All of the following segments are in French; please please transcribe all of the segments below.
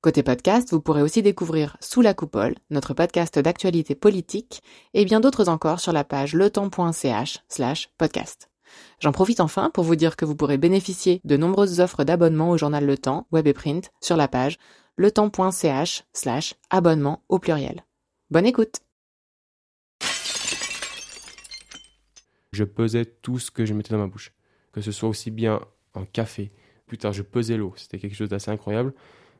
Côté podcast, vous pourrez aussi découvrir Sous la coupole, notre podcast d'actualité politique, et bien d'autres encore sur la page letemps.ch slash podcast. J'en profite enfin pour vous dire que vous pourrez bénéficier de nombreuses offres d'abonnement au journal Le Temps, web et print, sur la page letemps.ch slash abonnement au pluriel. Bonne écoute Je pesais tout ce que je mettais dans ma bouche, que ce soit aussi bien un café. Plus tard, je pesais l'eau. C'était quelque chose d'assez incroyable.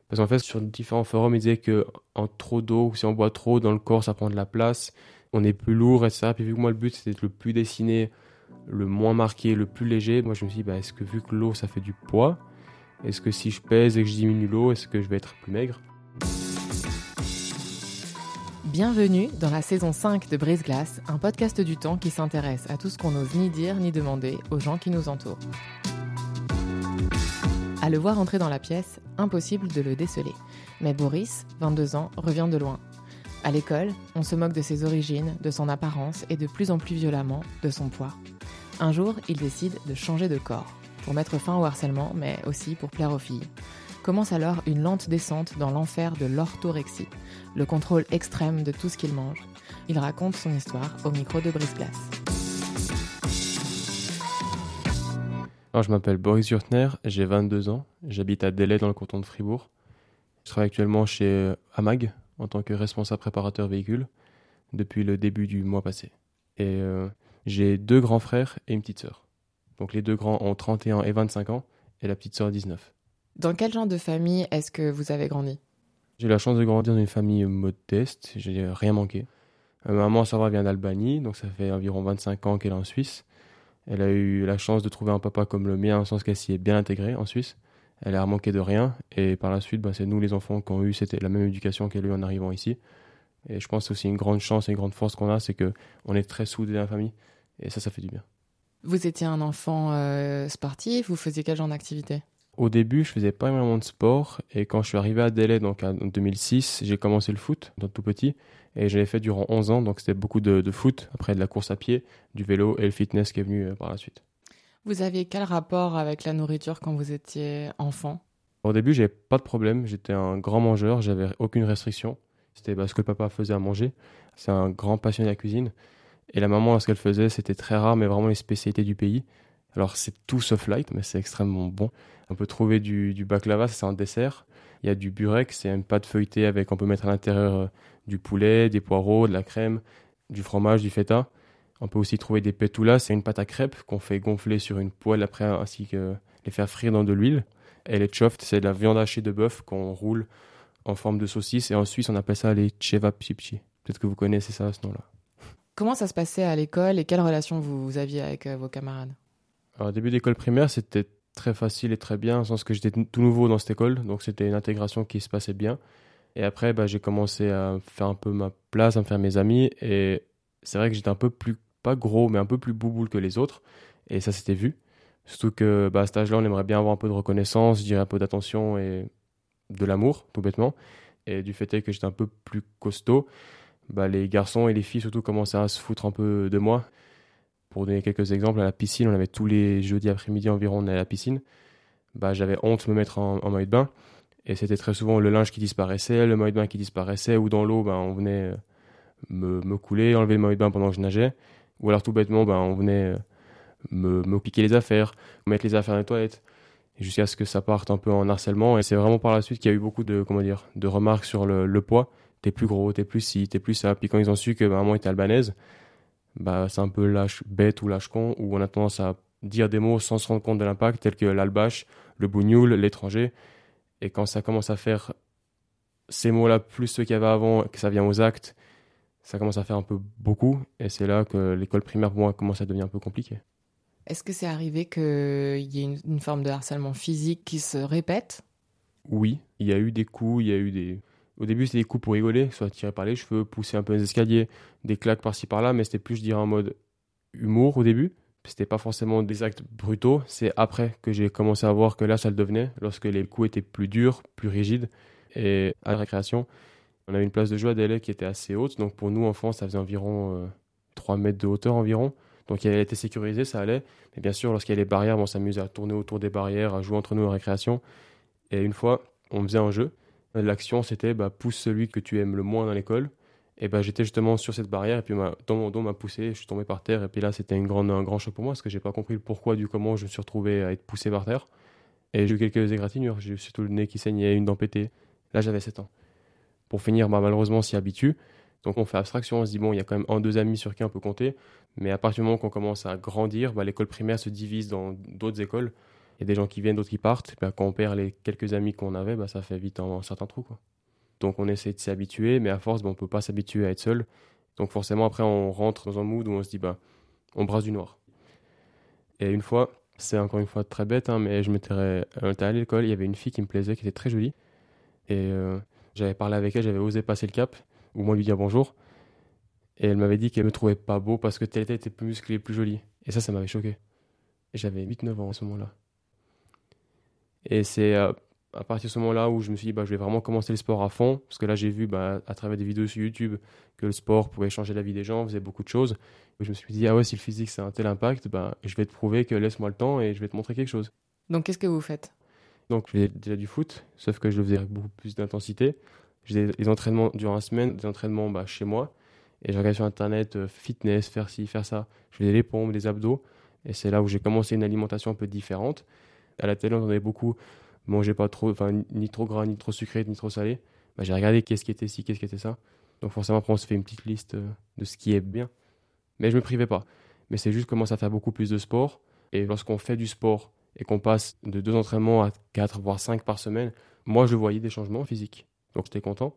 Parce qu'en fait, sur différents forums, ils disaient que en trop d'eau, si on boit trop dans le corps, ça prend de la place, on est plus lourd, etc. Puis vu que moi, le but, c'était d'être le plus dessiné, le moins marqué, le plus léger, moi, je me suis dit, bah, est-ce que vu que l'eau, ça fait du poids, est-ce que si je pèse et que je diminue l'eau, est-ce que je vais être plus maigre? Bienvenue dans la saison 5 de Brise Glace, un podcast du temps qui s'intéresse à tout ce qu'on n'ose ni dire ni demander aux gens qui nous entourent. À le voir entrer dans la pièce, impossible de le déceler. Mais Boris, 22 ans, revient de loin. À l'école, on se moque de ses origines, de son apparence et de plus en plus violemment de son poids. Un jour, il décide de changer de corps, pour mettre fin au harcèlement, mais aussi pour plaire aux filles. Commence alors une lente descente dans l'enfer de l'orthorexie, le contrôle extrême de tout ce qu'il mange. Il raconte son histoire au micro de Brice. Alors, je m'appelle Boris Jurtner, j'ai 22 ans, j'habite à Delay dans le canton de Fribourg. Je travaille actuellement chez euh, Amag en tant que responsable préparateur véhicule depuis le début du mois passé. Et euh, j'ai deux grands frères et une petite sœur. Donc les deux grands ont 31 et 25 ans et la petite sœur 19. Dans quel genre de famille est-ce que vous avez grandi? J'ai eu la chance de grandir dans une famille modeste, j'ai rien manqué. Ma maman, ça va, vient d'Albanie, donc ça fait environ 25 ans qu'elle est en Suisse. Elle a eu la chance de trouver un papa comme le mien, en sens qu'elle s'y est bien intégrée en Suisse. Elle a manqué de rien. Et par la suite, bah, c'est nous les enfants qui ont eu la même éducation qu'elle a eu en arrivant ici. Et je pense que c'est aussi une grande chance et une grande force qu'on a, c'est qu'on est très soudés dans la famille. Et ça, ça fait du bien. Vous étiez un enfant euh, sportif, vous faisiez quel genre d'activité? Au début, je faisais pas énormément de sport. Et quand je suis arrivé à Delay, donc en 2006, j'ai commencé le foot, dans tout petit. Et j'avais fait durant 11 ans, donc c'était beaucoup de, foot, après de la course à pied, du vélo et le fitness qui est venu euh, par la suite. Vous aviez quel rapport avec la nourriture quand vous étiez enfant? Au début, j'avais pas de problème, j'étais un grand mangeur, j'avais aucune restriction. C'était parce que le papa faisait à manger. C'est un grand passionné de la cuisine. Et la maman, ce qu'elle faisait, c'était très rare, mais vraiment les spécialités du pays. Alors c'est tout sauf light, mais c'est extrêmement bon. On peut trouver du, baklava, c'est un dessert. Il y a du burek, c'est une pâte feuilletée avec, on peut mettre à l'intérieur euh, du poulet, des poireaux, de la crème, du fromage, du feta. On peut aussi trouver des petoulas, c'est une pâte à crêpes qu'on fait gonfler sur une poêle après, ainsi que les faire frire dans de l'huile. Et les choft, c'est de la viande hachée de bœuf qu'on roule en forme de saucisse. Et en Suisse, on appelle ça les chevapchichi. Peut-être que vous connaissez ça, ce nom-là. Comment ça se passait à l'école et quelle relation vous, aviez avec euh, vos camarades? Au début d'école primaire, c'était très facile et très bien, en sens que j'étais tout nouveau dans cette école, donc c'était une intégration qui se passait bien. Et après, bah, j'ai commencé à faire un peu ma place, à me faire mes amis. Et c'est vrai que j'étais un peu plus, pas gros, mais un peu plus bouboule que les autres. Et ça s'était vu. Surtout que bah, à cet âge-là, on aimerait bien avoir un peu de reconnaissance, je un peu d'attention et de l'amour, tout bêtement. Et du fait est que j'étais un peu plus costaud, bah, les garçons et les filles surtout commençaient à se foutre un peu de moi. Pour donner quelques exemples, à la piscine, on avait tous les jeudis après-midi environ, on allait à la piscine. Bah, j'avais honte de me mettre en, en maillot de bain. Et c'était très souvent le linge qui disparaissait, le maillot de bain qui disparaissait, ou dans l'eau, ben, on venait euh, me, me, couler, enlever le maillot de bain pendant que je nageais. Ou alors tout bêtement, ben, on venait euh, me, me piquer les affaires, mettre les affaires dans les toilettes, jusqu'à ce que ça parte un peu en harcèlement. Et c'est vraiment par la suite qu'il y a eu beaucoup de, comment dire, de remarques sur le, le poids. T'es plus gros, t'es plus ci, t'es plus ça. Puis quand ils ont su que ben, maman était albanaise, bah, c'est un peu lâche bête ou lâche con, où on a tendance à dire des mots sans se rendre compte de l'impact, tels que l'albache, le bougnoul, l'étranger. Et quand ça commence à faire ces mots-là, plus ceux qu'il y avait avant, que ça vient aux actes, ça commence à faire un peu beaucoup. Et c'est là que l'école primaire, pour moi, commence à devenir un peu compliqué. Est-ce que c'est arrivé qu'il y ait une, une, forme de harcèlement physique qui se répète? Oui, il y a eu des coups, il y a eu des... Au début, c'était des coups pour rigoler, soit tirer par les cheveux, pousser un peu les escaliers, des claques par-ci par-là, mais c'était plus, je dirais, en mode humour au début. C'était pas forcément des actes brutaux, c'est après que j'ai commencé à voir que là ça le devenait, lorsque les coups étaient plus durs, plus rigides. Et à la récréation, on avait une place de jeu à délai qui était assez haute, donc pour nous enfants ça faisait environ 3 euh, mètres de hauteur environ. Donc elle était sécurisée, ça allait. Mais bien sûr, lorsqu'il y a les barrières, on s'amusait à tourner autour des barrières, à jouer entre nous en récréation. Et une fois, on faisait un jeu. L'action, c'était bah, pousse celui que tu aimes le moins dans l'école. Et bah, j'étais justement sur cette barrière, et puis dans mon dos m'a poussé, je suis tombé par terre. Et puis là, c'était un grand choc pour moi, parce que j'ai pas compris le pourquoi du comment je me suis retrouvé à être poussé par terre. Et j'ai eu quelques égratignures, j'ai eu surtout le nez qui saignait, une dent pétée. Là, j'avais 7 ans. Pour finir, bah, malheureusement, s'y habitue. Donc on fait abstraction, on se dit, bon, il y a quand même un, deux amis sur qui on peut compter. Mais à partir du moment qu'on commence à grandir, bah, l'école primaire se divise dans d'autres écoles. Il y a des gens qui viennent, d'autres qui partent. Bah, quand on perd les quelques amis qu'on avait, bah, ça fait vite un, certain trou. Donc on essaie de s'y habituer, mais à force, on ne peut pas s'habituer à être seul. Donc forcément, après, on rentre dans un mood où on se dit, bah, on brasse du noir. Et une fois, c'est encore une fois très bête, hein, mais je m'étais allé à l'école, il y avait une fille qui me plaisait, qui était très jolie. Et euh, j'avais parlé avec elle, j'avais osé passer le cap, ou moins lui dire bonjour. Et elle m'avait dit qu'elle me trouvait pas beau parce que telle était plus musclée, plus jolie. Et ça, ça m'avait choqué. J'avais 8-9 ans à ce moment-là. Et c'est euh, à partir de ce moment-là où je me suis dit, bah, je vais vraiment commencer le sport à fond. Parce que là, j'ai vu bah, à travers des vidéos sur YouTube que le sport pouvait changer la vie des gens, faisait beaucoup de choses. Et je me suis dit, ah ouais, si le physique, c'est un tel impact, bah, je vais te prouver que laisse-moi le temps et je vais te montrer quelque chose. Donc, qu'est-ce que vous faites? Donc, je faisais déjà du foot, sauf que je le faisais avec beaucoup plus d'intensité. Je faisais des entraînements durant la semaine, des entraînements bah, chez moi. Et je regardais sur Internet, euh, fitness, faire ci, faire ça. Je faisais les pompes, des abdos. Et c'est là où j'ai commencé une alimentation un peu différente. À la télé, on entendait beaucoup manger pas trop, enfin, ni trop gras, ni trop sucré, ni trop salé. Bah, j'ai regardé qu'est-ce qui était ci, qu'est-ce qui était ça. Donc forcément, après, on se fait une petite liste euh, de ce qui est bien. Mais je me privais pas. Mais c'est juste commencer à faire beaucoup plus de sport. Et lorsqu'on fait du sport et qu'on passe de deux entraînements à quatre, voire cinq par semaine, moi, je voyais des changements physiques. Donc j'étais content.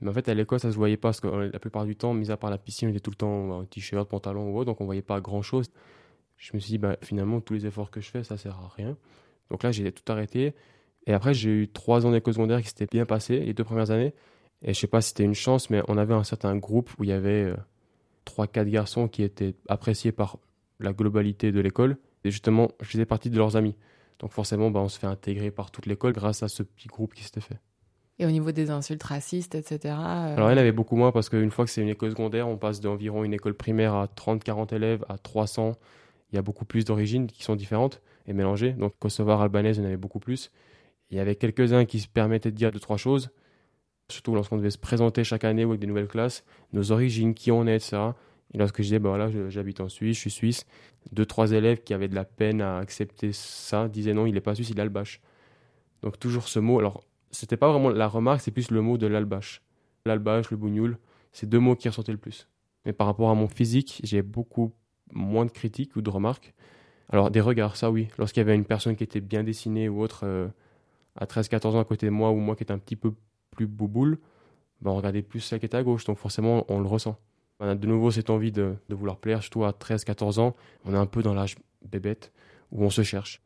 Mais en fait, à l'école, ça se voyait pas parce que euh, la plupart du temps, mis à part la piscine, on était tout le temps en t-shirt, pantalon ou autre, donc on voyait pas grand chose. Je me suis dit, bah, finalement, tous les efforts que je fais, ça sert à rien. Donc là, j'ai tout arrêté. Et après, j'ai eu trois ans d'école secondaire qui s'étaient bien passés, les deux premières années. Et je sais pas si c'était une chance, mais on avait un certain groupe où il y avait euh, trois, quatre garçons qui étaient appréciés par la globalité de l'école. Et justement, je faisais partie de leurs amis. Donc forcément, bah, on se fait intégrer par toute l'école grâce à ce petit groupe qui s'était fait. Et au niveau des insultes racistes, etc. Euh, Alors, elle avait beaucoup moins parce qu'une fois que c'est une école secondaire, on passe d'environ une école primaire à 30-40 élèves à 300. Il y a beaucoup plus d'origines qui sont différentes et mélangées. Donc, Kosovar, albanaise, il y en avait beaucoup plus. Il y avait quelques-uns qui se permettaient de dire deux, trois choses, surtout lorsqu'on devait se présenter chaque année ou avec des nouvelles classes, nos origines, qui on est, etc. Et lorsque je disais, bah voilà, j'habite en Suisse, je suis suisse, deux, trois élèves qui avaient de la peine à accepter ça disaient non, il n'est pas suisse, il est albache. Donc, toujours ce mot. Alors, c'était pas vraiment la remarque, c'est plus le mot de l'albache. L'albache, le bougnoul, c'est deux mots qui ressortaient le plus. Mais par rapport à mon physique, j'ai beaucoup moins de critiques ou de remarques. Alors, des regards, ça oui. Lorsqu'il y avait une personne qui était bien dessinée ou autre euh, à 13-14 ans à côté de moi, ou moi qui étais un petit peu plus bouboule, ben on regardait plus celle qui était à gauche. Donc, forcément, on le ressent. On a de nouveau cette envie de, vouloir plaire, surtout à 13-14 ans. On est un peu dans l'âge bébête où on se cherche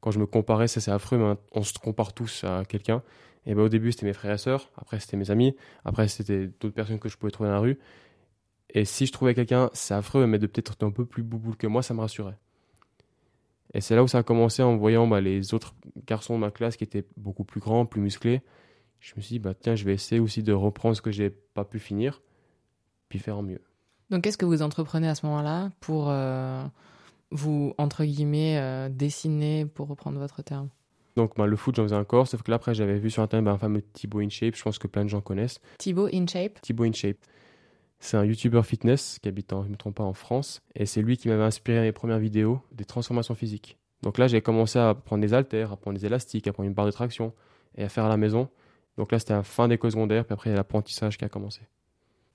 quand je me comparais, c'est affreux, mais on se compare tous à quelqu'un. Et ben, au début, c'était mes frères et sœurs, après, c'était mes amis, après, c'était d'autres personnes que je pouvais trouver dans la rue. Et si je trouvais quelqu'un, c'est affreux, mais de peut-être un peu plus bouboule que moi, ça me rassurait. Et c'est là où ça a commencé en voyant bah, les autres garçons de ma classe qui étaient beaucoup plus grands, plus musclés. Je me suis dit, bah, tiens, je vais essayer aussi de reprendre ce que j'ai pas pu finir, puis faire en mieux. Donc, qu'est-ce que vous entreprenez à ce moment-là pour. Euh, vous, entre guillemets, euh, dessiner, pour reprendre votre terme? Donc ben, le foot, j'en faisais encore, sauf que là, après, j'avais vu sur Internet un fameux Thibaut InShape, je pense que plein de gens connaissent. Thibaut InShape? Thibaut InShape. C'est un YouTuber fitness qui habite, en, je ne me trompe pas, en France. Et c'est lui qui m'avait inspiré mes premières vidéos des transformations physiques. Donc là, j'ai commencé à prendre des haltères, à prendre des élastiques, à prendre une barre de traction et à faire à la maison. Donc là, c'était la fin d'école secondaire, puis après, il y a l'apprentissage qui a commencé.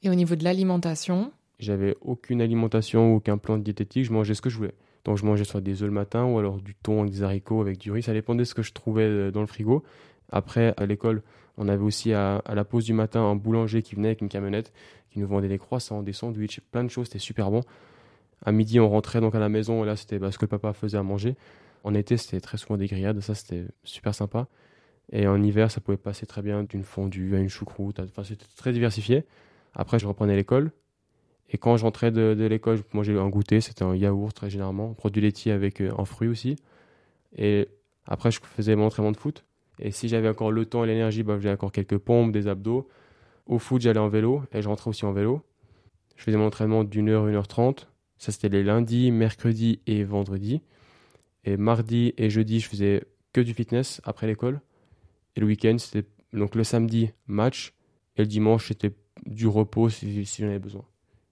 Et au niveau de l'alimentation? J'avais aucune alimentation, aucun plan de diététique, je mangeais ce que je voulais. Donc je mangeais soit des œufs le matin ou alors du thon avec des haricots avec du riz. Ça dépendait de ce que je trouvais euh, dans le frigo. Après, à l'école, on avait aussi à, la pause du matin un boulanger qui venait avec une camionnette qui nous vendait des croissants, des sandwichs, plein de choses. C'était super bon. À midi, on rentrait donc à la maison et là, c'était bah, ce que le papa faisait à manger. En été, c'était très souvent des grillades. Ça, c'était super sympa. Et en hiver, ça pouvait passer très bien d'une fondue à une choucroute. Enfin, c'était très diversifié. Après, je reprenais l'école. Et quand je rentrais de, l'école, je mangeais un goûter, c'était un yaourt très généralement, un produit laitier avec euh, un fruit aussi. Et après, je faisais mon entraînement de foot. Et si j'avais encore le temps et l'énergie, bah, j'avais encore quelques pompes, des abdos. Au foot, j'allais en vélo et je rentrais aussi en vélo. Je faisais mon entraînement d'une heure, une heure trente. Ça, c'était les lundis, mercredis et vendredis. Et mardi et jeudi, je faisais que du fitness après l'école. Et le week-end, c'était donc le samedi, match. Et le dimanche, c'était du repos si, j'en avais besoin.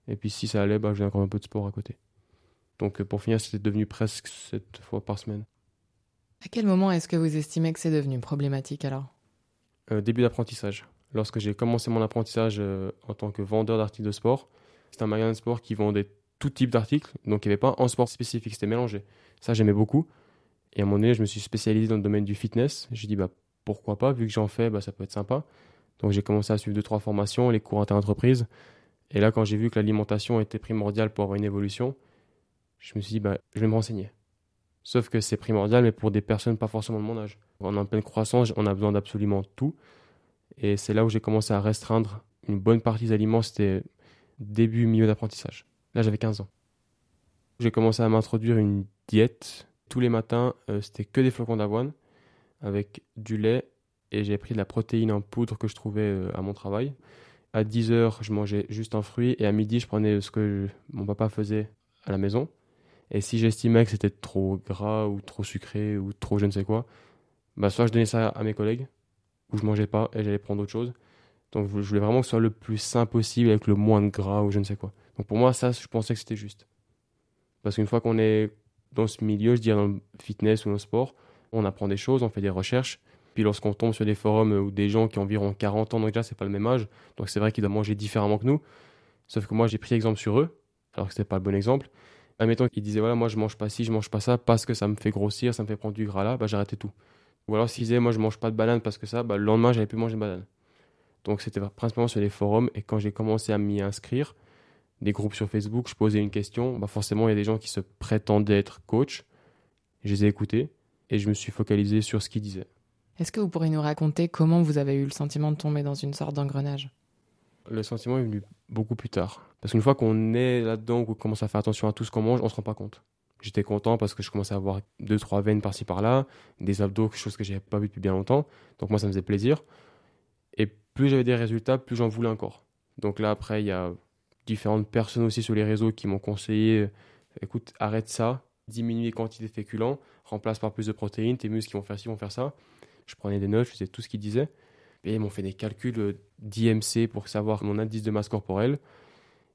Et puis si ça allait, bah, j'ai encore un peu de sport à côté. Donc pour finir, c'était devenu presque 7 fois par semaine. À quel moment est-ce que vous estimez que c'est devenu problématique alors? Euh, Début d'apprentissage. Lorsque j'ai commencé mon apprentissage euh, en tant que vendeur d'articles de sport, c'était un magasin de sport qui vendait tout type d'articles, donc il n'y avait pas un sport spécifique, c'était mélangé. Ça, j'aimais beaucoup. Et à un moment donné, je me suis spécialisé dans le domaine du fitness. J'ai dit, bah, pourquoi pas, vu que j'en fais, bah, ça peut être sympa. Donc j'ai commencé à suivre deux, trois formations, les cours inter-entreprises. Et là, quand j'ai vu que l'alimentation était primordiale pour avoir une évolution, je me suis dit, bah, je vais me renseigner. Sauf que c'est primordial, mais pour des personnes pas forcément de mon âge. On est en pleine croissance, on a besoin d'absolument tout. Et c'est là où j'ai commencé à restreindre une bonne partie des aliments, c'était début, milieu d'apprentissage. Là, j'avais 15 ans. J'ai commencé à m'introduire une diète. Tous les matins, euh, c'était que des flocons d'avoine avec du lait et j'ai pris de la protéine en poudre que je trouvais euh, à mon travail. À 10 heures, je mangeais juste un fruit et à midi, je prenais ce que mon papa faisait à la maison. Et si j'estimais que c'était trop gras ou trop sucré ou trop je ne sais quoi, bah soit je donnais ça à mes collègues ou je mangeais pas et j'allais prendre autre chose. Donc je voulais vraiment que ce soit le plus sain possible avec le moins de gras ou je ne sais quoi. Donc pour moi, ça, je pensais que c'était juste. Parce qu'une fois qu'on est dans ce milieu, je dirais dans le fitness ou dans le sport, on apprend des choses, on fait des recherches. Puis lorsqu'on tombe sur des forums ou des gens qui ont environ 40 ans, donc déjà, c'est pas le même âge. Donc c'est vrai qu'ils doivent manger différemment que nous. Sauf que moi, j'ai pris exemple sur eux, alors que c'était pas le bon exemple. Admettons qu'ils disaient, voilà, moi, je mange pas ci, je mange pas ça parce que ça me fait grossir, ça me fait prendre du gras là, bah, j'arrêtais tout. Ou alors s'ils disaient, moi, je mange pas de banane parce que ça, bah, le lendemain, j'avais plus manger de banane. Donc c'était principalement sur les forums. Et quand j'ai commencé à m'y inscrire, des groupes sur Facebook, je posais une question, bah forcément, il y a des gens qui se prétendaient être coach. Je les ai écoutés et je me suis focalisé sur ce qu'ils disaient. Est-ce que vous pourriez nous raconter comment vous avez eu le sentiment de tomber dans une sorte d'engrenage? Le sentiment est venu beaucoup plus tard. Parce qu'une fois qu'on est là-dedans, qu'on commence à faire attention à tout ce qu'on mange, on se rend pas compte. J'étais content parce que je commençais à avoir deux, trois veines par-ci par-là, des abdos, quelque chose que j'avais pas vu depuis bien longtemps. Donc moi, ça me faisait plaisir. Et plus j'avais des résultats, plus j'en voulais encore. Donc là, après, il y a différentes personnes aussi sur les réseaux qui m'ont conseillé écoute, arrête ça, diminue les quantités de féculents, remplace par plus de protéines, tes muscles vont faire ci, vont faire ça. Je prenais des notes, je faisais tout ce qu'ils disaient. Ils m'ont fait des calculs euh, d'IMC pour savoir mon indice de masse corporelle.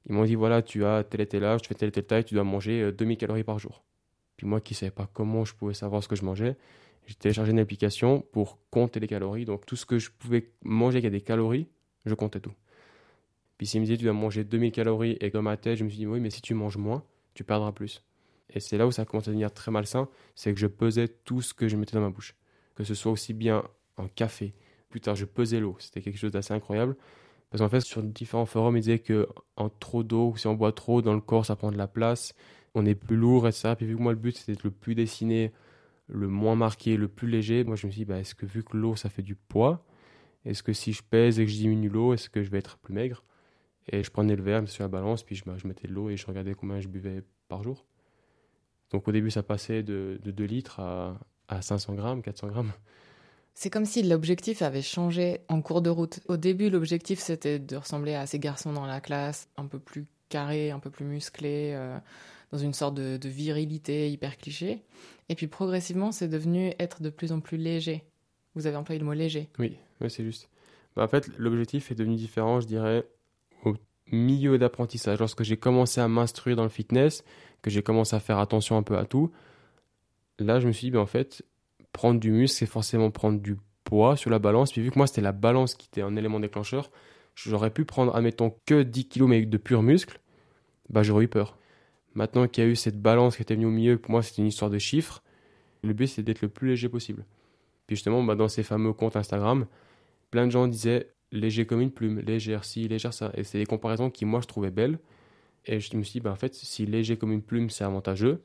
Ils m'ont dit voilà, tu as tel et tel âge, tu fais telle et telle taille, tu dois manger 2000 euh, calories par jour. Puis moi qui ne savais pas comment je pouvais savoir ce que je mangeais, j'ai téléchargé une application pour compter les calories. Donc tout ce que je pouvais manger qui a des calories, je comptais tout. Puis s'il me disait tu dois manger 2000 calories et comme ma tête, je me suis dit oui, mais si tu manges moins, tu perdras plus. Et c'est là où ça commence à devenir très malsain, c'est que je pesais tout ce que je mettais dans ma bouche. Que ce soit aussi bien un café. Plus tard, je pesais l'eau. C'était quelque chose d'assez incroyable. Parce qu'en fait, sur différents forums, ils disaient que en trop d'eau, si on boit trop dans le corps, ça prend de la place, on est plus lourd, etc. Puis vu que moi, le but, c'était le plus dessiné, le moins marqué, le plus léger, moi, je me suis dit, bah, est-ce que vu que l'eau, ça fait du poids, est-ce que si je pèse et que je diminue l'eau, est-ce que je vais être plus maigre? Et je prenais le verre, je me suis la balance, puis je, je mettais de l'eau et je regardais combien je buvais par jour. Donc au début, ça passait de, de 2 litres à, à 500 grammes, 400 grammes. C'est comme si l'objectif avait changé en cours de route. Au début, l'objectif, c'était de ressembler à ces garçons dans la classe, un peu plus carrés, un peu plus musclés, euh, dans une sorte de, virilité hyper cliché. Et puis progressivement, c'est devenu être de plus en plus léger. Vous avez employé le mot léger. Oui, oui c'est juste. Bah, en fait, l'objectif est devenu différent, je dirais, au milieu d'apprentissage. Lorsque j'ai commencé à m'instruire dans le fitness, que j'ai commencé à faire attention un peu à tout, là, je me suis dit, ben, en fait, prendre du muscle, c'est forcément prendre du poids sur la balance. Puis vu que moi, c'était la balance qui était un élément déclencheur, j'aurais pu prendre, admettons, que 10 kg mais de pur muscle, bah, j'aurais eu peur. Maintenant qu'il y a eu cette balance qui était venue au milieu, pour moi, c'était une histoire de chiffres. Le but, c'est d'être le plus léger possible. Puis justement, bah, dans ces fameux comptes Instagram, plein de gens disaient léger comme une plume, légère ci, légère ça. Et c'est des comparaisons qui, moi, je trouvais belles. Et je me suis dit, bah, en fait, si léger comme une plume, c'est avantageux,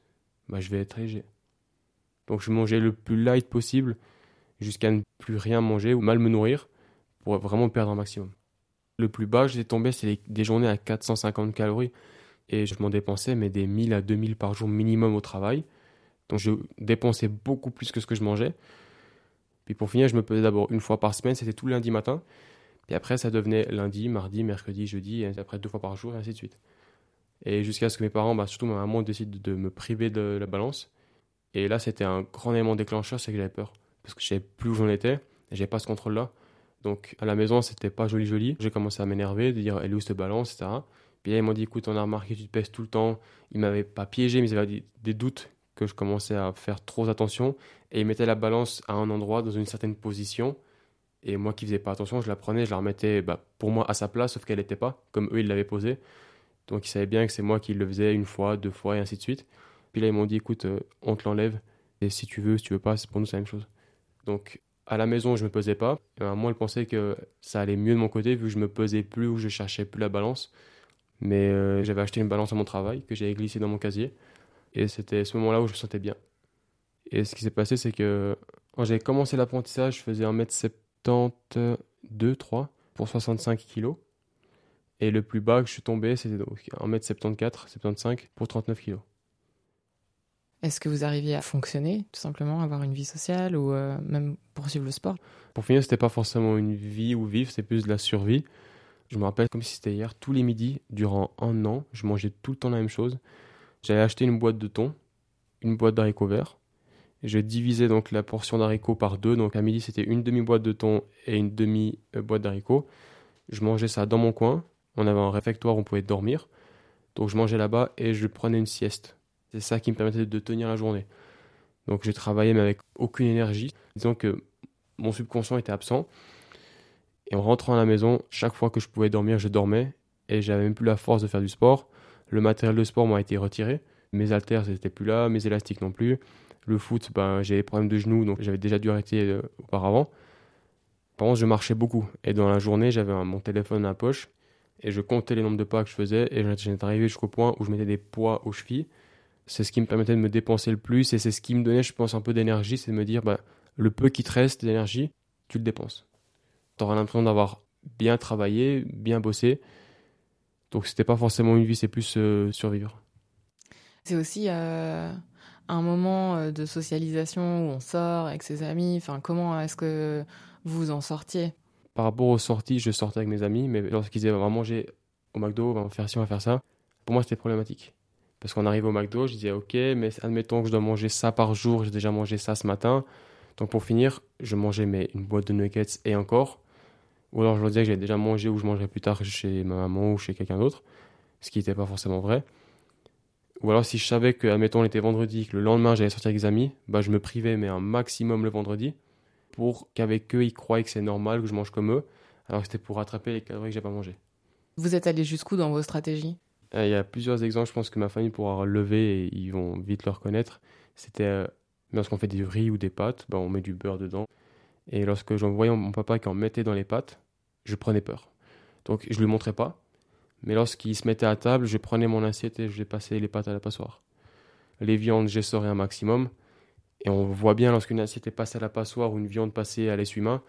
bah, je vais être léger. Donc je mangeais le plus light possible jusqu'à ne plus rien manger ou mal me nourrir pour vraiment perdre un maximum. Le plus bas, j'étais tombé, c'est des journées à 450 calories. Et je m'en dépensais, mais des 1000 à 2000 par jour minimum au travail. Donc je dépensais beaucoup plus que ce que je mangeais. Puis pour finir, je me pesais d'abord une fois par semaine, c'était tout lundi matin. Puis après, ça devenait lundi, mardi, mercredi, jeudi, et après deux fois par jour, et ainsi de suite. Et jusqu'à ce que mes parents, bah, surtout ma maman, décident de me priver de la balance. Et là, c'était un grand élément déclencheur, c'est que j'avais peur. Parce que je savais plus où j'en étais, j'avais pas ce contrôle-là. Donc à la maison, c'était pas joli joli. J'ai commencé à m'énerver, de dire elle est où cette balance, etc. Puis là, ils m'ont dit écoute, on a remarqué tu te pèses tout le temps. Ils m'avaient pas piégé, mais ils avaient des doutes que je commençais à faire trop attention. Et ils mettaient la balance à un endroit, dans une certaine position. Et moi qui faisais pas attention, je la prenais, je la remettais bah, pour moi à sa place, sauf qu'elle n'était pas, comme eux ils l'avaient posée. Donc ils savaient bien que c'est moi qui le faisais une fois, deux fois, et ainsi de suite. Puis là, ils m'ont dit écoute, euh, on te l'enlève. Et si tu veux, si tu veux pas, pour nous, c'est la même chose. Donc à la maison, je me pesais pas. moi, elle pensait que ça allait mieux de mon côté, vu que je me pesais plus ou je cherchais plus la balance. Mais euh, j'avais acheté une balance à mon travail que j'avais glissée dans mon casier. Et c'était ce moment-là où je me sentais bien. Et ce qui s'est passé, c'est que quand j'avais commencé l'apprentissage, je faisais 1m72, 3 pour 65 kg. Et le plus bas que je suis tombé, c'était 1m74, 75 pour 39 kg. Est-ce que vous arriviez à fonctionner, tout simplement, avoir une vie sociale ou euh, même poursuivre le sport? Pour finir, c'était pas forcément une vie ou vivre, c'était plus de la survie. Je me rappelle comme si c'était hier, tous les midis, durant un an, je mangeais tout le temps la même chose. J'avais acheté une boîte de thon, une boîte d'haricots verts. Je divisais donc la portion d'haricots par deux. Donc à midi, c'était une demi-boîte de thon et une demi-boîte d'haricots. Je mangeais ça dans mon coin. On avait un réfectoire où on pouvait dormir. Donc je mangeais là-bas et je prenais une sieste. C'est ça qui me permettait de tenir la journée. Donc j'ai travaillé mais avec aucune énergie. Disons que mon subconscient était absent. Et en rentrant à la maison, chaque fois que je pouvais dormir, je dormais. Et j'avais même plus la force de faire du sport. Le matériel de sport m'a été retiré. Mes haltères n'étaient plus là, mes élastiques non plus. Le foot, ben, j'avais des problèmes de genoux, donc j'avais déjà dû arrêter euh, auparavant. Par contre, je marchais beaucoup. Et dans la journée, j'avais mon téléphone à la poche. Et je comptais les nombres de pas que je faisais. Et j'étais arrivé jusqu'au point où je mettais des poids aux chevilles c'est ce qui me permettait de me dépenser le plus et c'est ce qui me donnait, je pense, un peu d'énergie, c'est de me dire, bah, le peu qui te reste d'énergie, tu le dépenses. Tu auras l'impression d'avoir bien travaillé, bien bossé. Donc c'était pas forcément une vie, c'est plus euh, survivre. C'est aussi euh, un moment euh, de socialisation où on sort avec ses amis. Enfin, comment est-ce que vous en sortiez? Par rapport aux sorties, je sortais avec mes amis, mais lorsqu'ils disaient on va manger au McDo, on va faire ci, on va faire ça, pour moi c'était problématique. Parce qu'on arrive au McDo, je disais ok, mais admettons que je dois manger ça par jour, j'ai déjà mangé ça ce matin. Donc pour finir, je mangeais mais une boîte de nuggets et encore. Ou alors je leur disais que j'avais déjà mangé ou je mangerais plus tard chez ma maman ou chez quelqu'un d'autre, ce qui n'était pas forcément vrai. Ou alors si je savais que, admettons, on était vendredi, que le lendemain j'allais sortir avec des amis, bah je me privais mais un maximum le vendredi pour qu'avec eux ils croient que c'est normal que je mange comme eux, alors c'était pour rattraper les calories que j'ai pas mangé. Vous êtes allé jusqu'où dans vos stratégies? Il y a plusieurs exemples, je pense que ma famille pourra relever et ils vont vite le reconnaître. C'était euh, lorsqu'on fait du riz ou des pâtes, ben, on met du beurre dedans. Et lorsque j'en voyais mon papa qui en mettait dans les pâtes, je prenais peur. Donc je ne lui montrais pas. Mais lorsqu'il se mettait à table, je prenais mon assiette et je passais les pâtes à la passoire. Les viandes, j'essorais un maximum. Et on voit bien lorsqu'une assiette est passée à la passoire ou une viande passée à l'essuie-main,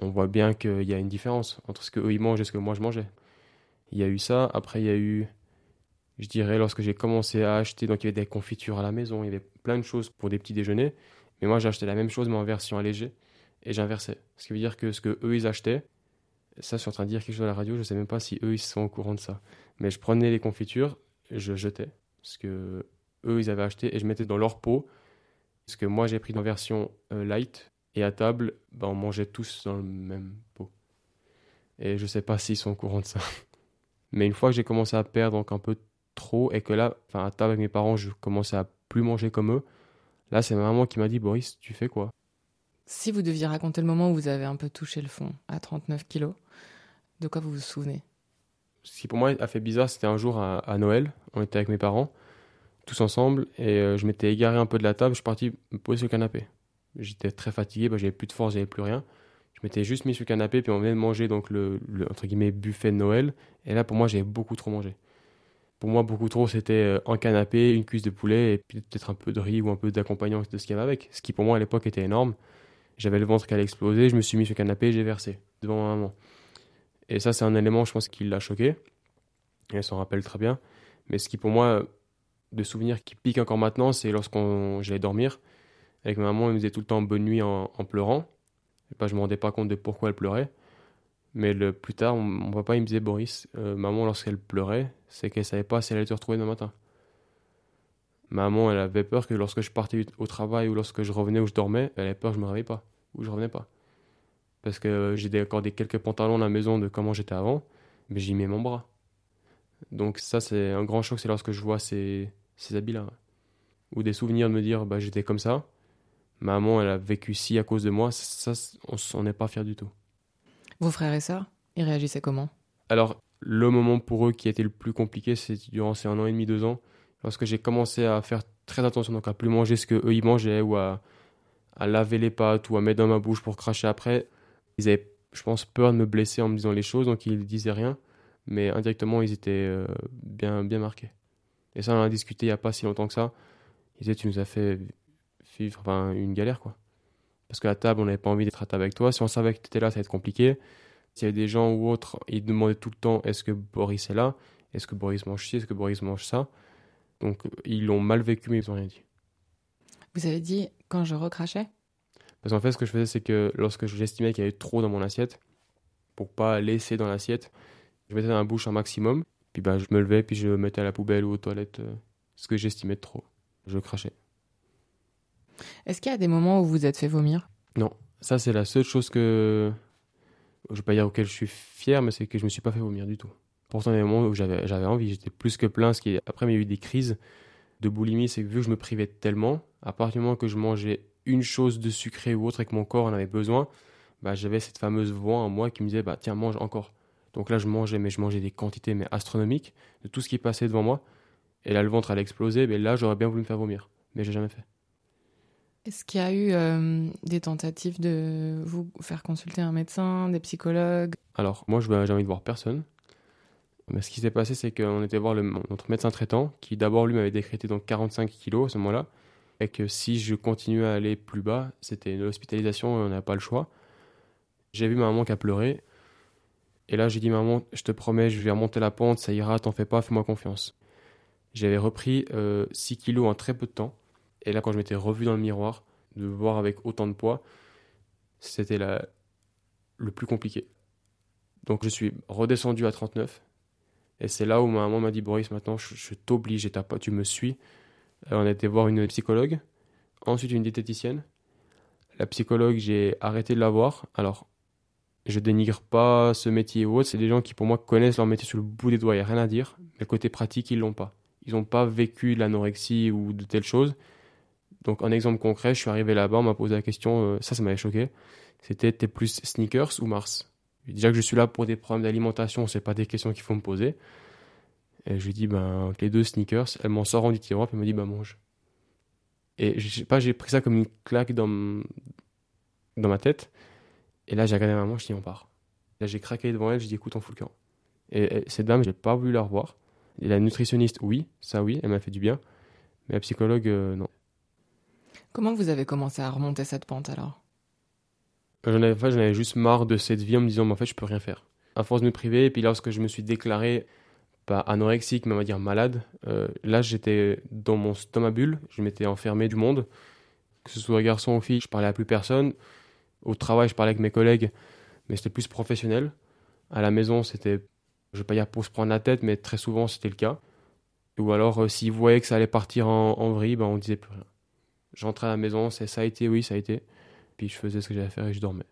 on voit bien qu'il y a une différence entre ce qu'eux ils mangent et ce que moi je mangeais. Il y a eu ça. Après, il y a eu je dirais, lorsque j'ai commencé à acheter, donc il y avait des confitures à la maison, il y avait plein de choses pour des petits déjeuners. Mais moi, acheté la même chose, mais en version allégée, et j'inversais. Ce qui veut dire que ce que eux, ils achetaient, ça, je suis en train de dire quelque chose à la radio, je ne sais même pas si eux, ils sont au courant de ça. Mais je prenais les confitures, je jetais, ce que eux, ils avaient acheté, et je mettais dans leur pot, ce que moi, j'ai pris en version euh, light, et à table, ben, on mangeait tous dans le même pot. Et je sais pas s'ils sont au courant de ça. Mais une fois que j'ai commencé à perdre donc un peu trop et que là, enfin, à table avec mes parents, je commençais à plus manger comme eux. Là, c'est ma maman qui m'a dit Boris, tu fais quoi? Si vous deviez raconter le moment où vous avez un peu touché le fond à 39 kilos, de quoi vous vous souvenez? Ce qui pour moi a fait bizarre, c'était un jour à, Noël. On était avec mes parents, tous ensemble, et euh, je m'étais égaré un peu de la table. Je suis parti me poser sur le canapé. J'étais très fatigué, bah, j'avais plus de force, j'avais plus rien. Je m'étais juste mis sur le canapé, puis on venait de manger donc le, entre guillemets buffet de Noël. Et là, pour moi, j'avais beaucoup trop mangé. Pour moi, beaucoup trop, c'était euh, un canapé, une cuisse de poulet et puis peut-être un peu de riz ou un peu d'accompagnant de ce qu'il y avait avec. Ce qui, pour moi, à l'époque, était énorme. J'avais le ventre qui allait exploser, je me suis mis sur le canapé j'ai versé devant ma maman. Et ça, c'est un élément, je pense, qui l'a choqué. Elle s'en rappelle très bien. Mais ce qui, pour moi, de souvenirs qui piquent encore maintenant, c'est lorsqu'on j'allais dormir. Avec ma maman, elle me disait tout le temps bonne nuit en, pleurant. Et pas, je me rendais pas compte de pourquoi elle pleurait. Mais le, plus tard, mon, papa il me disait Boris, euh, maman, lorsqu'elle pleurait, c'est qu'elle savait pas si elle allait te retrouver demain matin. Maman, elle avait peur que lorsque je partais au travail ou lorsque je revenais ou je dormais, elle avait peur que je me réveille pas ou je revenais pas. Parce que j'ai encore des quelques pantalons à la maison de comment j'étais avant, mais j'y mets mon bras. Donc ça, c'est un grand choc, c'est lorsque je vois ces, ces habits-là. Ou des souvenirs de me dire, bah, j'étais comme ça, maman, elle a vécu ci à cause de moi, ça, on s'en est pas fier du tout. Vos frères et sœurs, ils réagissaient comment? Alors, le moment pour eux qui a été le plus compliqué, c'est durant ces un an et demi, deux ans, lorsque j'ai commencé à faire très attention, donc à plus manger ce que eux ils mangeaient ou à, à laver les pâtes ou à mettre dans ma bouche pour cracher après. Ils avaient, je pense, peur de me blesser en me disant les choses, donc ils disaient rien, mais indirectement ils étaient euh, bien, bien marqués. Et ça, on en a discuté il n'y a pas si longtemps que ça. Ils disaient, tu nous as fait vivre enfin, une galère, quoi. Parce qu'à table, on n'avait pas envie d'être à table avec toi. Si on savait que tu étais là, ça allait être compliqué. S'il y avait des gens ou autres, ils demandaient tout le temps est-ce que Boris est là? Est-ce que Boris mange ci? Est-ce que Boris mange ça? Donc ils l'ont mal vécu, mais ils n'ont rien dit. Vous avez dit quand je recrachais? Parce qu'en fait, ce que je faisais, c'est que lorsque j'estimais qu'il y avait trop dans mon assiette, pour pas laisser dans l'assiette, je mettais dans la bouche un maximum. Puis ben, je me levais, puis je mettais à la poubelle ou aux toilettes euh, ce que j'estimais de trop. Je crachais. Est-ce qu'il y a des moments où vous êtes fait vomir? Non, ça c'est la seule chose que je vais pas dire auquel je suis fier, mais c'est que je me suis pas fait vomir du tout. Pourtant, il y a des moments où j'avais, j'avais envie, j'étais plus que plein. Ce qui Après, il y a eu des crises de boulimie, c'est que vu que je me privais tellement, à partir du moment que je mangeais une chose de sucré ou autre et que mon corps en avait besoin, bah, j'avais cette fameuse voix en moi qui me disait bah, tiens, mange encore. Donc là, je mangeais, mais je mangeais des quantités mais astronomiques de tout ce qui passait devant moi. Et là, le ventre allait exploser, mais là, j'aurais bien voulu me faire vomir. Mais j'ai jamais fait. Est-ce qu'il y a eu euh, des tentatives de vous faire consulter un médecin, des psychologues? Alors, moi, j'ai envie de voir personne. Mais ce qui s'est passé, c'est qu'on était voir le, notre médecin traitant, qui d'abord, lui, m'avait décrété donc 45 kilos à ce moment-là. Et que si je continuais à aller plus bas, c'était une hospitalisation, on n'avait pas le choix. J'ai vu ma maman qui a pleuré. Et là, j'ai dit, maman, je te promets, je vais remonter la pente, ça ira, t'en fais pas, fais-moi confiance. J'avais repris 6 euh, kilos en très peu de temps. Et là, quand je m'étais revu dans le miroir, de voir avec autant de poids, c'était le plus compliqué. Donc je suis redescendu à 39. Et c'est là où ma maman m'a dit Boris, maintenant je, t'oblige, tu me suis. on a été voir une psychologue, ensuite une diététicienne. La psychologue, j'ai arrêté de la voir. Alors, je dénigre pas ce métier ou autre, c'est des gens qui pour moi connaissent leur métier sur le bout des doigts, il n'y a rien à dire. Mais côté pratique, ils l'ont pas. Ils n'ont pas vécu l'anorexie ou de telles choses. Donc, un exemple concret, je suis arrivé là-bas, on m'a posé la question, euh, ça, ça m'avait choqué. C'était t'es plus sneakers ou Mars? Déjà que je suis là pour des problèmes d'alimentation, c'est pas des questions qu'il faut me poser. Et je lui dis, ben, les deux sneakers, elle m'en sort en du tiroir, puis elle me dit, bah, mange. Et je sais pas, j'ai pris ça comme une claque dans, ma tête. Et là, j'ai regardé ma maman, je dis, on part. Là, j'ai craqué devant elle, je dis, écoute, on fout le camp. Et, cette dame, j'ai pas voulu la revoir. Et la nutritionniste, oui, ça oui, elle m'a fait du bien. Mais la psychologue, euh, non. Comment vous avez commencé à remonter cette pente alors? J'en avais, avais juste marre de cette vie en me disant, mais en fait, je peux rien faire. À force de me priver, et puis lorsque je me suis déclaré, pas anorexique, mais on va dire malade, euh, là, j'étais dans mon stomac bulle, je m'étais enfermé du monde. Que ce soit garçon ou fille, je parlais à plus personne. Au travail, je parlais avec mes collègues, mais c'était plus professionnel. À la maison, c'était, je vais pas dire pour se prendre la tête, mais très souvent, c'était le cas. Ou alors, euh, s'ils voyaient que ça allait partir en, en vrille, ben, on disait plus rien. J'entrais à la maison, c'est ça a été, oui, ça a été. Puis je faisais ce que j'avais à faire et je dormais.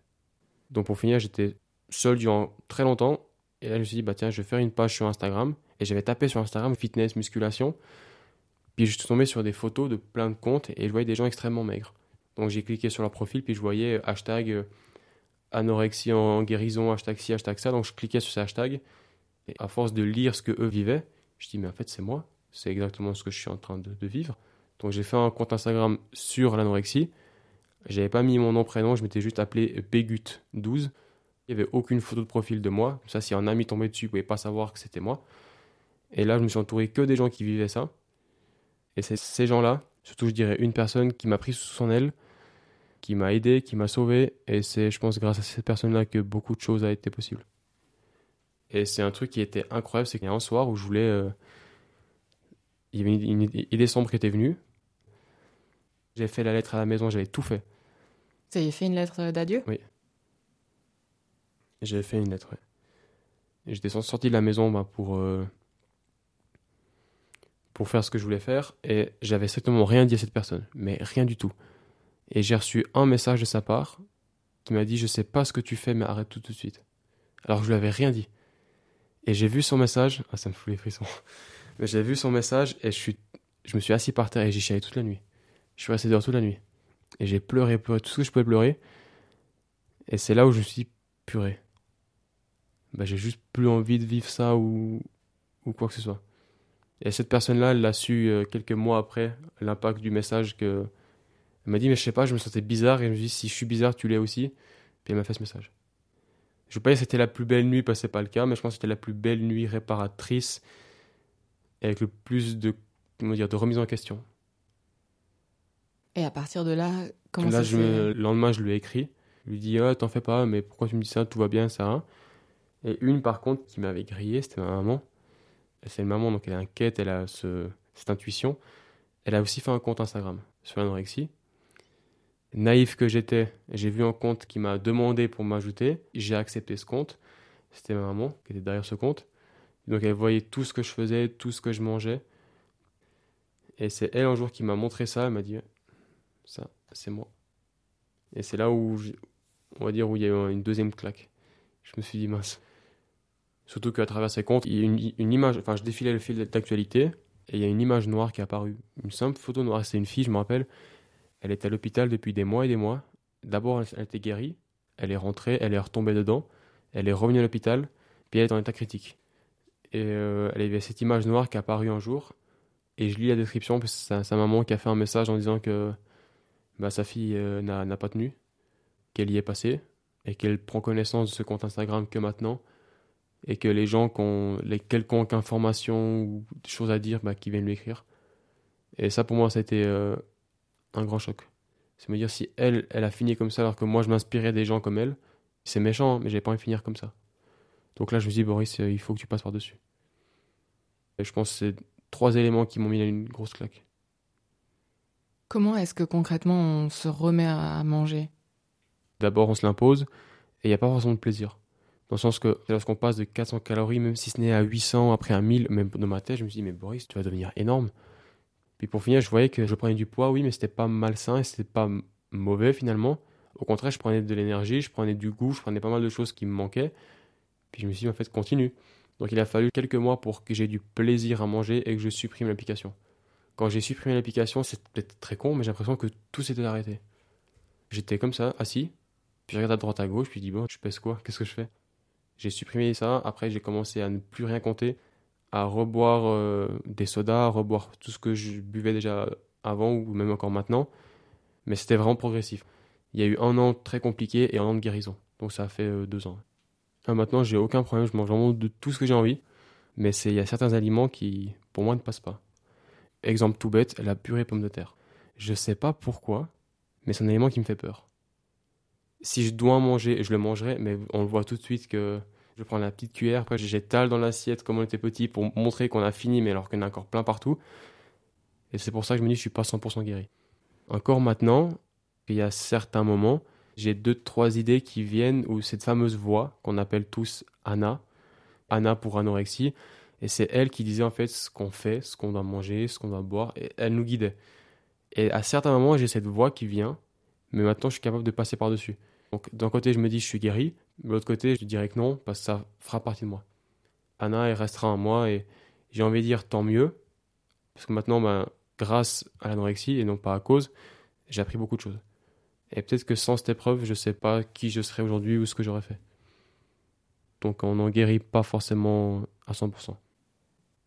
Donc pour finir, j'étais seul durant très longtemps. Et là, je me suis dit, bah tiens, je vais faire une page sur Instagram. Et j'avais tapé sur Instagram fitness, musculation. Puis je suis tombé sur des photos de plein de comptes et je voyais des gens extrêmement maigres. Donc j'ai cliqué sur leur profil, puis je voyais hashtag euh, anorexie en guérison, hashtag ci, hashtag ça. Donc je cliquais sur ces hashtags. Et à force de lire ce que eux vivaient, je dis, mais en fait, c'est moi. C'est exactement ce que je suis en train de vivre. Donc j'ai fait un compte Instagram sur l'anorexie. J'avais pas mis mon nom prénom, je m'étais juste appelé Bégut12. Il n'y avait aucune photo de profil de moi. Ça, si un ami tombait dessus, il pouvait pas savoir que c'était moi. Et là, je me suis entouré que des gens qui vivaient ça. Et c'est ces gens-là, surtout je dirais une personne qui m'a pris sous son aile, qui m'a aidé, qui m'a sauvé. Et c'est, je pense, grâce à cette personne-là que beaucoup de choses ont été possibles. Et c'est un truc qui était incroyable, c'est qu'il y a un soir où je voulais... euh, Il y avait une idée sombre qui était venue. J'ai fait la lettre à la maison, j'avais tout fait. Y est fait une lettre d'adieu? J'avais fait une lettre, ouais. J'étais sorti de la maison bah, pour, euh, pour faire ce que je voulais faire et j'avais strictement rien dit à cette personne, mais rien du tout. Et j'ai reçu un message de sa part qui m'a dit Je sais pas ce que tu fais, mais arrête tout tout de suite. Alors que je lui avais rien dit. Et j'ai vu son message, ah, ça me fout les frissons. Mais j'ai vu son message et je, suis, je me suis assis par terre et j'ai chialé toute la nuit. Je suis resté dehors toute la nuit. Et j'ai pleuré, pleuré, tout ce que je pouvais pleurer. Et c'est là où je me suis dit Purée bah, j'ai juste plus envie de vivre ça ou, ou quoi que ce soit. Et cette personne-là, elle l'a su euh, quelques mois après, l'impact du message que. Elle m'a dit, mais je sais pas, je me sentais bizarre et je me suis dit, si je suis bizarre, tu l'es aussi. Puis elle m'a fait ce message. Je veux pas dire c'était la plus belle nuit parce que c'est pas le cas, mais je pense que c'était la plus belle nuit réparatrice et avec le plus de, comment dire, de remise en question. Et à partir de là, comment Là, ça je le lendemain, je lui ai écrit. Je lui ai dit, ah, t'en fais pas, mais pourquoi tu me dis ça Tout va bien, ça. Et une, par contre, qui m'avait grillé, c'était ma maman. C'est une maman, donc elle est inquiète, elle a ce- cette intuition. Elle a aussi fait un compte Instagram sur l'anorexie. Naïf que j'étais, j'ai vu un compte qui m'a demandé pour m'ajouter. J'ai accepté ce compte. C'était ma maman qui était derrière ce compte. Donc elle voyait tout ce que je faisais, tout ce que je mangeais. Et c'est elle un jour qui m'a montré ça. Elle m'a dit Ça, c'est moi. Et c'est là où, on va dire, où il y a eu une deuxième claque. Je me suis dit mince. Surtout qu'à travers ces comptes, il y a une, une image. Enfin, je défilais le fil d'actualité et il y a une image noire qui est apparue. Une simple photo noire. C'est une fille, je me rappelle. Elle était à l'hôpital depuis des mois et des mois. D'abord, elle, était guérie. Elle est rentrée, elle est retombée dedans. Elle est revenue à l'hôpital. Puis elle est en état critique. Et euh, elle avait cette image noire qui est apparue un jour. Et je lis la description, parce que c'est sa maman qui a fait un message en disant que bah, sa fille euh, n'a pas tenu, qu'elle y est passée, et qu'elle prend connaissance de ce compte Instagram que maintenant, et que les gens qui ont les quelconques informations ou des choses à dire, bah, qui viennent lui écrire. Et ça, pour moi, ça a été euh, un grand choc. C'est me dire si elle, a fini comme ça, alors que moi, je m'inspirais des gens comme elle, c'est méchant, mais j'avais pas envie de finir comme ça. Donc là, je me dis, Boris, euh, il faut que tu passes par-dessus. Et je pense que c'est trois éléments qui m'ont mis une grosse claque. Comment est-ce que concrètement on se remet à manger? D'abord, on se l'impose et il n'y a pas forcément de plaisir. Dans le sens que lorsqu'on passe de 400 calories, même si ce n'est à 800, après à 1000, même dans ma tête, je me suis dit, mais Boris, tu vas devenir énorme. Puis pour finir, je voyais que je prenais du poids, oui, mais c'était pas malsain et c'était pas mauvais finalement. Au contraire, je prenais de l'énergie, je prenais du goût, je prenais pas mal de choses qui me manquaient. Puis je me suis dit, en fait, continue. Donc il a fallu quelques mois pour que j'ai du plaisir à manger et que je supprime l'application. Quand j'ai supprimé l'application, c'est peut-être très con, mais j'ai l'impression que tout s'était arrêté. J'étais comme ça, assis, puis je regarde à droite à gauche, puis je dis, bon, je pèse quoi? Qu'est-ce que je fais? J'ai supprimé ça, après j'ai commencé à ne plus rien compter, à reboire euh, des sodas, à reboire tout ce que je buvais déjà avant ou même encore maintenant. Mais c'était vraiment progressif. Il y a eu un an très compliqué et un an de guérison. Donc ça a fait euh, deux ans. Ah, maintenant, j'ai aucun problème, je mange vraiment de tout ce que j'ai envie. Mais il y a certains aliments qui, pour moi, ne passent pas. Exemple tout bête, la purée pomme de terre. Je sais pas pourquoi, mais c'est un aliment qui me fait peur. Si je dois en manger, je le mangerai, mais on le voit tout de suite que je prends la petite cuillère, après j'étale dans l'assiette comme on était petit pour montrer qu'on a fini, mais alors qu'il y en a encore plein partout. Et c'est pour ça que je me dis que je suis pas 100% guéri. Encore maintenant, il y a certains moments, j'ai deux, trois idées qui viennent où cette fameuse voix qu'on appelle tous Anna, Anna pour anorexie, et c'est elle qui disait en fait ce qu'on fait, ce qu'on doit manger, ce qu'on doit boire, et elle nous guidait. Et à certains moments, j'ai cette voix qui vient, mais maintenant je suis capable de passer par-dessus. Donc d'un côté, je me dis je suis guéri, de l'autre côté, je dirais que non, parce que ça fera partie de moi. Anna, elle restera en moi, et j'ai envie de dire tant mieux, parce que maintenant, ben, grâce à l'anorexie, et non pas à cause, j'ai appris beaucoup de choses. Et peut-être que sans cette épreuve, je sais pas qui je serais aujourd'hui ou ce que j'aurais fait. Donc on n'en guérit pas forcément à 100%.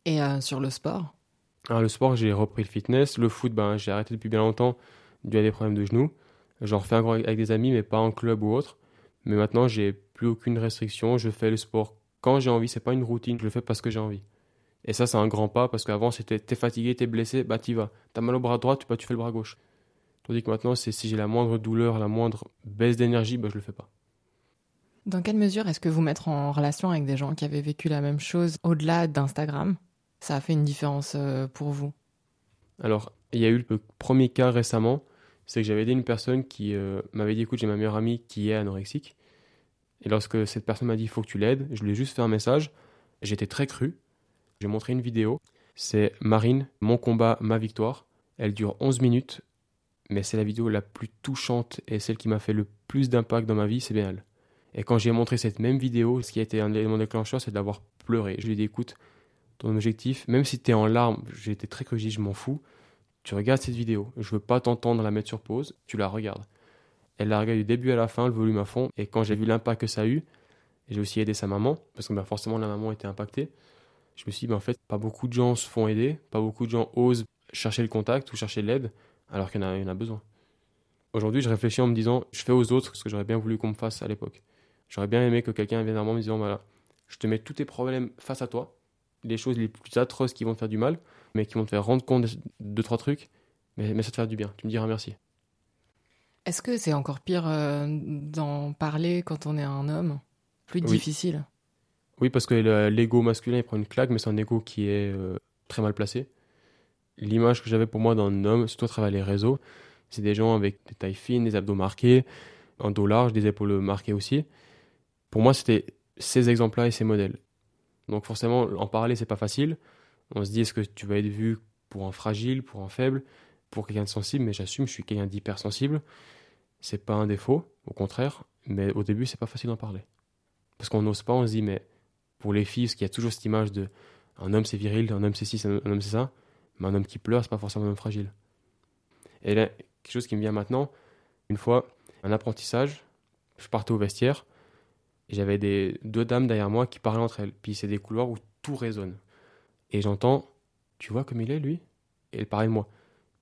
Et euh, sur le sport? Alors, le sport, j'ai repris le fitness. Le foot, ben, j'ai arrêté depuis bien longtemps dû à des problèmes de genoux. J'en refais encore avec des amis, mais pas en club ou autre. Mais maintenant, j'ai plus aucune restriction. Je fais le sport quand j'ai envie. C'est pas une routine. Je le fais parce que j'ai envie. Et ça, c'est un grand pas parce qu'avant, c'était t'es fatigué, t'es blessé, bah t'y vas. T'as mal au bras droit, tu, bah, tu fais le bras gauche. Tandis que maintenant, c'est si j'ai la moindre douleur, la moindre baisse d'énergie, bah je le fais pas. Dans quelle mesure est-ce que vous mettre en relation avec des gens qui avaient vécu la même chose au-delà d'Instagram, ça a fait une différence euh, pour vous? Alors, il y a eu le premier cas récemment, c'est que j'avais aidé une personne qui euh, m'avait dit écoute, j'ai ma meilleure amie qui est anorexique. Et lorsque cette personne m'a dit faut que tu l'aides, je lui ai juste fait un message. J'étais très cru. J'ai montré une vidéo. C'est Marine, mon combat, ma victoire. Elle dure 11 minutes, mais c'est la vidéo la plus touchante et celle qui m'a fait le plus d'impact dans ma vie, c'est bien elle. Et quand j'ai montré cette même vidéo, ce qui a été un élément déclencheur, c'est d'avoir pleuré. Je lui ai dit écoute, ton objectif, même si tu es en larmes, j'ai été très cru, je m'en fous. Tu regardes cette vidéo. Je veux pas t'entendre la mettre sur pause. Tu la regardes. Elle la regarde du début à la fin, le volume à fond. Et quand j'ai vu l'impact que ça a eu, j'ai aussi aidé sa maman, parce que bah, forcément la maman était impactée. Je me suis dit, bah, en fait, pas beaucoup de gens se font aider, pas beaucoup de gens osent chercher le contact ou chercher l'aide, alors qu'il y, en a besoin. Aujourd'hui, je réfléchis en me disant, je fais aux autres ce que j'aurais bien voulu qu'on me fasse à l'époque. J'aurais bien aimé que quelqu'un vienne à moi en me disant, voilà, je te mets tous tes problèmes face à toi, les choses les plus atroces qui vont te faire du mal, mais qui vont te faire rendre compte de trois trucs, mais, mais ça te fait du bien. Tu me diras merci. Est-ce que c'est encore pire euh, d'en parler quand on est un homme? Plus difficile Oui, parce que l'ego masculin, il prend une claque, mais c'est un ego qui est euh, très mal placé. L'image que j'avais pour moi d'un homme, surtout à travers les réseaux, c'est des gens avec des tailles fines, des abdos marqués, un dos large, des épaules marquées aussi. Pour moi, c'était ces exemples-là et ces modèles. Donc forcément, en parler, c'est pas facile. On se dit, est-ce que tu vas être vu pour un fragile, pour un faible, pour quelqu'un de sensible? Mais j'assume, je suis quelqu'un d'hypersensible. C'est pas un défaut, au contraire. Mais au début, c'est pas facile d'en parler. Parce qu'on n'ose pas, on se dit, mais pour les filles, parce qu'il y a toujours cette image de un homme c'est viril, un homme c'est ci, un homme c'est ça. Mais un homme qui pleure, c'est pas forcément un homme fragile. Et là, quelque chose qui me vient maintenant, une fois, un apprentissage, je partais au vestiaire, j'avais des deux dames derrière moi qui parlaient entre elles. Puis c'est des couloirs où tout résonne. Et j'entends, tu vois comme il est lui? Et elle parlait de moi.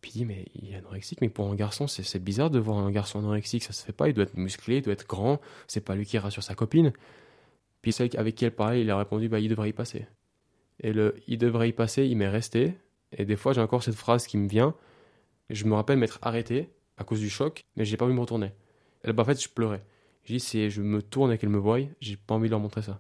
Puis il dit, mais il est anorexique, mais pour un garçon, c'est bizarre de voir un garçon anorexique, ça se fait pas, il doit être musclé, il doit être grand, c'est pas lui qui rassure sa copine. Puis celle avec qui elle parlait, il a répondu, bah il devrait y passer. Et le il devrait y passer, il m'est resté. Et des fois, j'ai encore cette phrase qui me vient. Je me rappelle m'être arrêté à cause du choc, mais j'ai pas de me retourner. Et bah, en fait, je pleurais. Je dis, si je me tourne et qu'elle me voie, j'ai pas envie de leur montrer ça.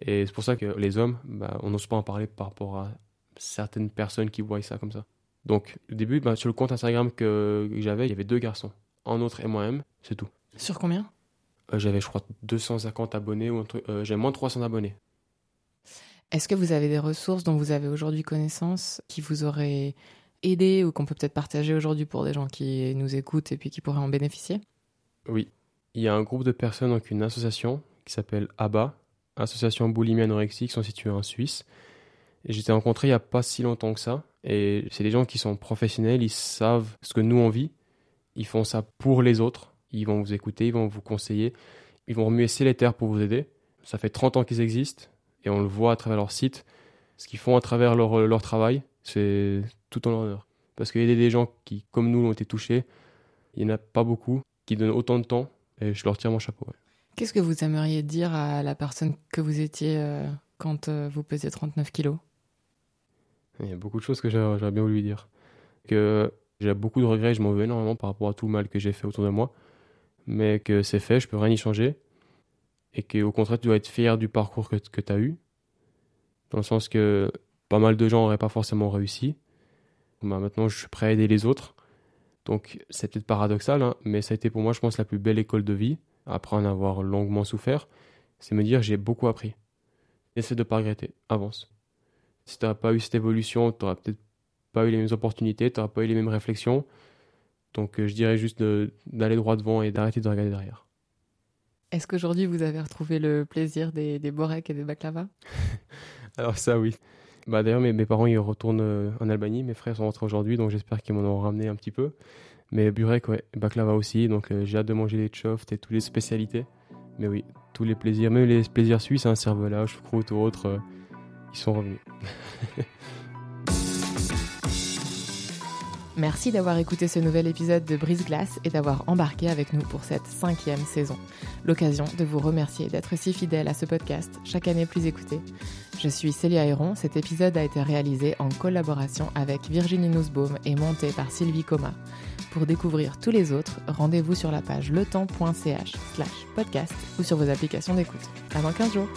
Et c'est pour ça que les hommes, bah, on n'ose pas en parler par rapport à certaines personnes qui voient ça comme ça. Donc, au début, bah, sur le compte Instagram que, j'avais, il y avait deux garçons. Un autre et moi-même, c'est tout. Sur combien? Euh, J'avais, je crois, 250 abonnés, ou euh, j'avais moins de 300 abonnés. Est-ce que vous avez des ressources dont vous avez aujourd'hui connaissance qui vous auraient aidé ou qu'on peut peut-être partager aujourd'hui pour des gens qui nous écoutent et puis qui pourraient en bénéficier? Oui, il y a un groupe de personnes, donc une association qui s'appelle ABA, Association Boulimie Anorexique, qui sont situées en Suisse. Et j'étais rencontré il n'y a pas si longtemps que ça. Et c'est des gens qui sont professionnels, ils savent ce que nous on vit. Ils font ça pour les autres. Ils vont vous écouter, ils vont vous conseiller. Ils vont remuer les terres pour vous aider. Ça fait 30 ans qu'ils existent et on le voit à travers leur site. Ce qu'ils font à travers leur, leur travail, c'est tout en honneur. Parce a des gens qui, comme nous, ont été touchés. Il n'y en a pas beaucoup qui donnent autant de temps et je leur tire mon chapeau. Qu'est-ce que vous aimeriez dire à la personne que vous étiez euh, quand euh, vous pesiez 39 kilos? Il y a beaucoup de choses que j'aurais bien voulu lui dire. Que j'ai beaucoup de regrets, je m'en veux énormément par rapport à tout le mal que j'ai fait autour de moi. Mais que c'est fait, je peux rien y changer. Et qu'au contraire, tu dois être fier du parcours que, que tu as eu. Dans le sens que pas mal de gens n'auraient pas forcément réussi. Bah, maintenant, je suis prêt à aider les autres. Donc c'est peut-être paradoxal, hein, mais ça a été pour moi, je pense, la plus belle école de vie, après en avoir longuement souffert, c'est me dire j'ai beaucoup appris. Essaie de ne pas regretter, avance. Si tu n'auras pas eu cette évolution, tu n'auras peut-être pas eu les mêmes opportunités, tu n'auras pas eu les mêmes réflexions. Donc euh, je dirais juste d'aller droit devant et d'arrêter de regarder derrière. Est-ce qu'aujourd'hui vous avez retrouvé le plaisir des, des boreks et des baklava? Alors ça oui. Bah, D'ailleurs, mes, parents ils retournent euh, en Albanie. Mes frères sont rentrés aujourd'hui, donc j'espère qu'ils m'en ont ramené un petit peu. Mais burek, ouais, baklava aussi. Donc euh, j'ai hâte de manger les choft et toutes les spécialités. Mais oui, tous les plaisirs, même les plaisirs suisses, hein, cervelage, croûte ou autres, euh, ils sont revenus. Merci d'avoir écouté ce nouvel épisode de Brise Glace et d'avoir embarqué avec nous pour cette cinquième saison. L'occasion de vous remercier d'être si fidèle à ce podcast, chaque année plus écouté. Je suis Célia Héron. Cet épisode a été réalisé en collaboration avec Virginie Nussbaum et monté par Sylvie Coma. Pour découvrir tous les autres, rendez-vous sur la page letemps.ch slash podcast ou sur vos applications d'écoute. Dans 15 jours